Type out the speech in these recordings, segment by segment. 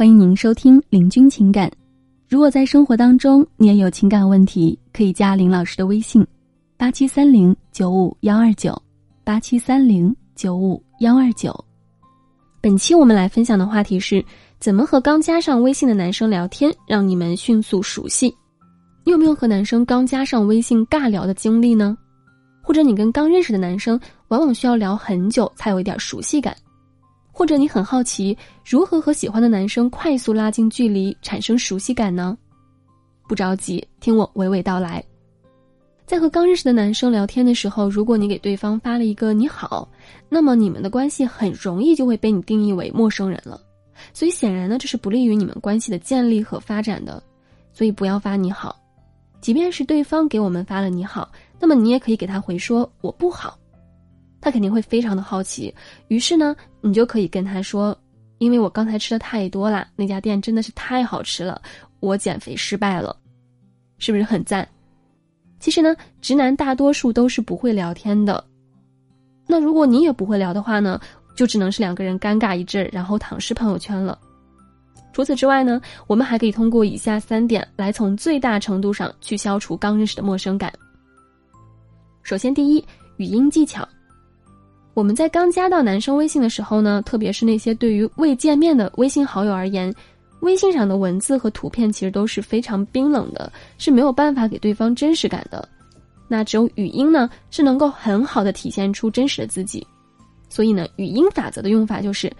欢迎您收听《林君情感》。如果在生活当中你也有情感问题，可以加林老师的微信：八七三零九五幺二九，八七三零九五幺二九。本期我们来分享的话题是：怎么和刚加上微信的男生聊天，让你们迅速熟悉？你有没有和男生刚加上微信尬聊的经历呢？或者你跟刚认识的男生，往往需要聊很久才有一点熟悉感？或者你很好奇如何和喜欢的男生快速拉近距离，产生熟悉感呢？不着急，听我娓娓道来。在和刚认识的男生聊天的时候，如果你给对方发了一个“你好”，那么你们的关系很容易就会被你定义为陌生人了。所以显然呢，这是不利于你们关系的建立和发展的。所以不要发“你好”，即便是对方给我们发了“你好”，那么你也可以给他回说“我不好”。他肯定会非常的好奇，于是呢，你就可以跟他说：“因为我刚才吃的太多了，那家店真的是太好吃了，我减肥失败了，是不是很赞？”其实呢，直男大多数都是不会聊天的。那如果你也不会聊的话呢，就只能是两个人尴尬一阵，然后躺尸朋友圈了。除此之外呢，我们还可以通过以下三点来从最大程度上去消除刚认识的陌生感。首先，第一，语音技巧。我们在刚加到男生微信的时候呢，特别是那些对于未见面的微信好友而言，微信上的文字和图片其实都是非常冰冷的，是没有办法给对方真实感的。那只有语音呢，是能够很好的体现出真实的自己。所以呢，语音法则的用法就是，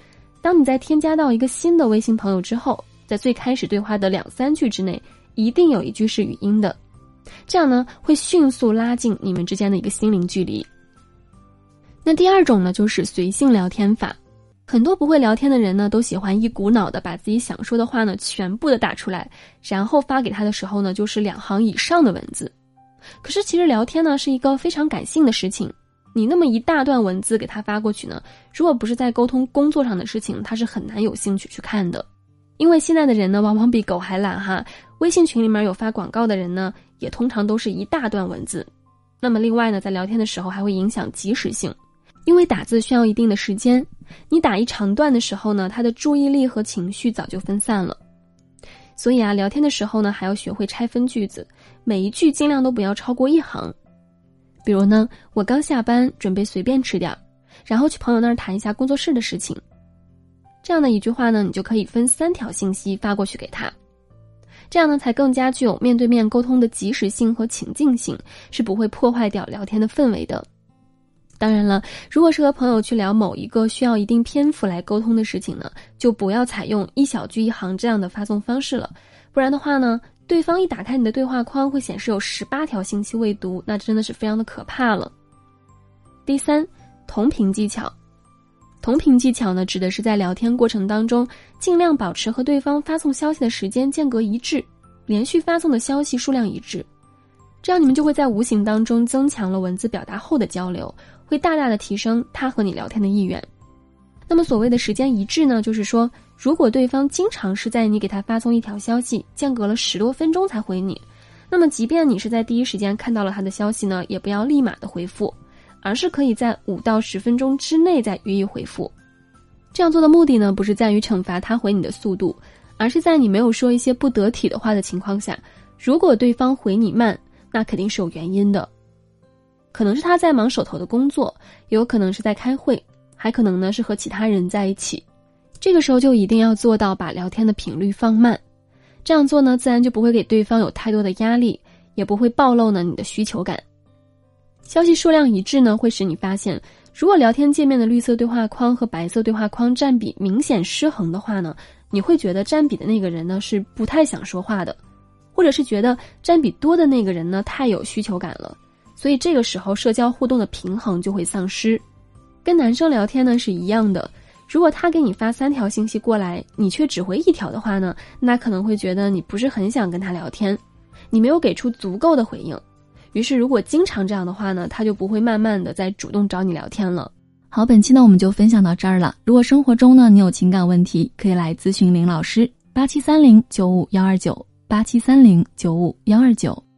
当你在添加到一个新的微信朋友之后，在最开始对话的两三句之内，一定有一句是语音的，这样呢，会迅速拉近你们之间的一个心灵距离。那第二种呢，就是随性聊天法。很多不会聊天的人呢，都喜欢一股脑的把自己想说的话呢，全部的打出来，然后发给他的时候呢，就是两行以上的文字。可是其实聊天呢，是一个非常感性的事情。你那么一大段文字给他发过去呢，如果不是在沟通工作上的事情，他是很难有兴趣去看的。因为现在的人呢，往往比狗还懒哈。微信群里面有发广告的人呢，也通常都是一大段文字。那么另外呢，在聊天的时候还会影响及时性。因为打字需要一定的时间，你打一长段的时候呢，他的注意力和情绪早就分散了。所以啊，聊天的时候呢，还要学会拆分句子，每一句尽量都不要超过一行。比如呢，我刚下班，准备随便吃点儿，然后去朋友那儿谈一下工作室的事情。这样的一句话呢，你就可以分三条信息发过去给他，这样呢，才更加具有面对面沟通的及时性和情境性，是不会破坏掉聊天的氛围的。当然了，如果是和朋友去聊某一个需要一定篇幅来沟通的事情呢，就不要采用一小句一行这样的发送方式了，不然的话呢，对方一打开你的对话框会显示有十八条信息未读，那真的是非常的可怕了。第三，同频技巧，同频技巧呢，指的是在聊天过程当中，尽量保持和对方发送消息的时间间隔一致，连续发送的消息数量一致，这样你们就会在无形当中增强了文字表达后的交流。会大大的提升他和你聊天的意愿。那么所谓的时间一致呢，就是说，如果对方经常是在你给他发送一条消息，间隔了十多分钟才回你，那么即便你是在第一时间看到了他的消息呢，也不要立马的回复，而是可以在五到十分钟之内再予以回复。这样做的目的呢，不是在于惩罚他回你的速度，而是在你没有说一些不得体的话的情况下，如果对方回你慢，那肯定是有原因的。可能是他在忙手头的工作，也有可能是在开会，还可能呢是和其他人在一起。这个时候就一定要做到把聊天的频率放慢，这样做呢，自然就不会给对方有太多的压力，也不会暴露呢你的需求感。消息数量一致呢，会使你发现，如果聊天界面的绿色对话框和白色对话框占比明显失衡的话呢，你会觉得占比的那个人呢是不太想说话的，或者是觉得占比多的那个人呢太有需求感了。所以这个时候，社交互动的平衡就会丧失。跟男生聊天呢是一样的，如果他给你发三条信息过来，你却只回一条的话呢，那可能会觉得你不是很想跟他聊天，你没有给出足够的回应。于是，如果经常这样的话呢，他就不会慢慢的在主动找你聊天了。好，本期呢我们就分享到这儿了。如果生活中呢你有情感问题，可以来咨询林老师，八七三零九五幺二九，八七三零九五幺二九。